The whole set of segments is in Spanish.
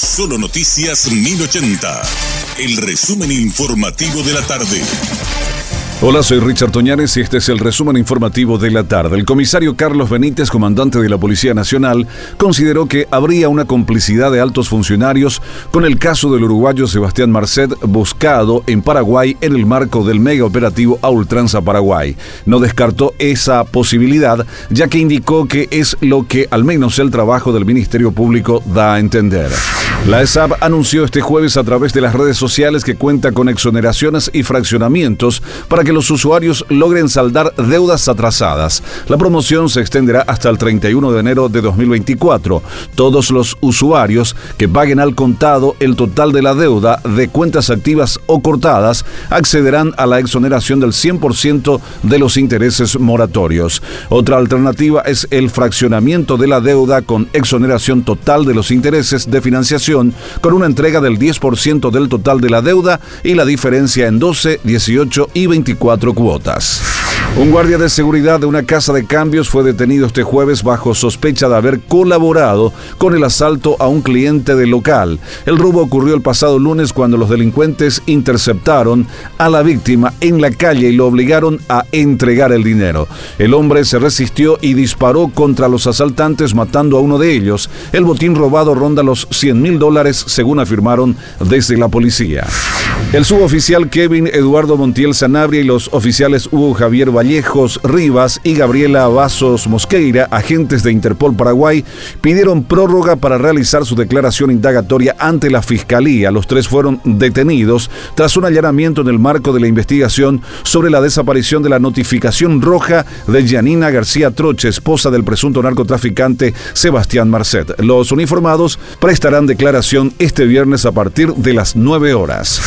Solo Noticias 1080. El resumen informativo de la tarde. Hola, soy Richard Toñanes y este es el resumen informativo de la tarde. El comisario Carlos Benítez, comandante de la Policía Nacional, consideró que habría una complicidad de altos funcionarios con el caso del uruguayo Sebastián Marcet buscado en Paraguay en el marco del mega operativo a Paraguay. No descartó esa posibilidad, ya que indicó que es lo que al menos el trabajo del Ministerio Público da a entender. La ESAP anunció este jueves a través de las redes sociales que cuenta con exoneraciones y fraccionamientos para que los usuarios logren saldar deudas atrasadas. La promoción se extenderá hasta el 31 de enero de 2024. Todos los usuarios que paguen al contado el total de la deuda de cuentas activas o cortadas accederán a la exoneración del 100% de los intereses moratorios. Otra alternativa es el fraccionamiento de la deuda con exoneración total de los intereses de financiación con una entrega del 10% del total de la deuda y la diferencia en 12, 18 y 24 cuotas. Un guardia de seguridad de una casa de cambios fue detenido este jueves bajo sospecha de haber colaborado con el asalto a un cliente del local. El robo ocurrió el pasado lunes cuando los delincuentes interceptaron a la víctima en la calle y lo obligaron a entregar el dinero. El hombre se resistió y disparó contra los asaltantes matando a uno de ellos. El botín robado ronda los 100 mil dólares según afirmaron desde la policía. El suboficial Kevin Eduardo Montiel Sanabria y los oficiales Hugo Javier Vallejos Rivas y Gabriela Vasos Mosqueira, agentes de Interpol Paraguay, pidieron prórroga para realizar su declaración indagatoria ante la Fiscalía. Los tres fueron detenidos tras un allanamiento en el marco de la investigación sobre la desaparición de la notificación roja de Janina García Troche, esposa del presunto narcotraficante Sebastián Marcet. Los uniformados prestarán declaración este viernes a partir de las 9 horas.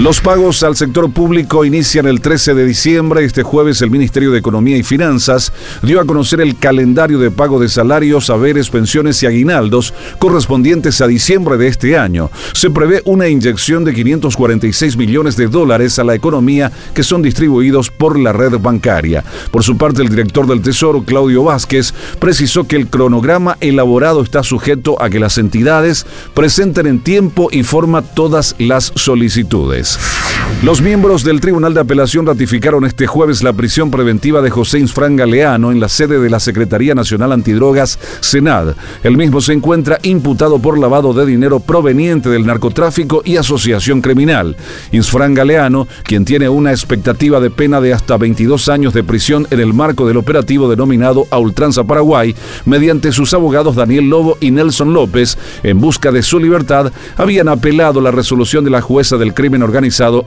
Los pagos al sector público inician el 13 de diciembre. Este jueves el Ministerio de Economía y Finanzas dio a conocer el calendario de pago de salarios, saberes, pensiones y aguinaldos correspondientes a diciembre de este año. Se prevé una inyección de 546 millones de dólares a la economía que son distribuidos por la red bancaria. Por su parte, el director del Tesoro, Claudio Vázquez, precisó que el cronograma elaborado está sujeto a que las entidades presenten en tiempo y forma todas las solicitudes. News. Los miembros del Tribunal de Apelación ratificaron este jueves la prisión preventiva de José Insfrán Galeano en la sede de la Secretaría Nacional Antidrogas, Senad. El mismo se encuentra imputado por lavado de dinero proveniente del narcotráfico y asociación criminal. Insfrán Galeano, quien tiene una expectativa de pena de hasta 22 años de prisión en el marco del operativo denominado A Ultranza Paraguay, mediante sus abogados Daniel Lobo y Nelson López, en busca de su libertad, habían apelado la resolución de la jueza del crimen organizado,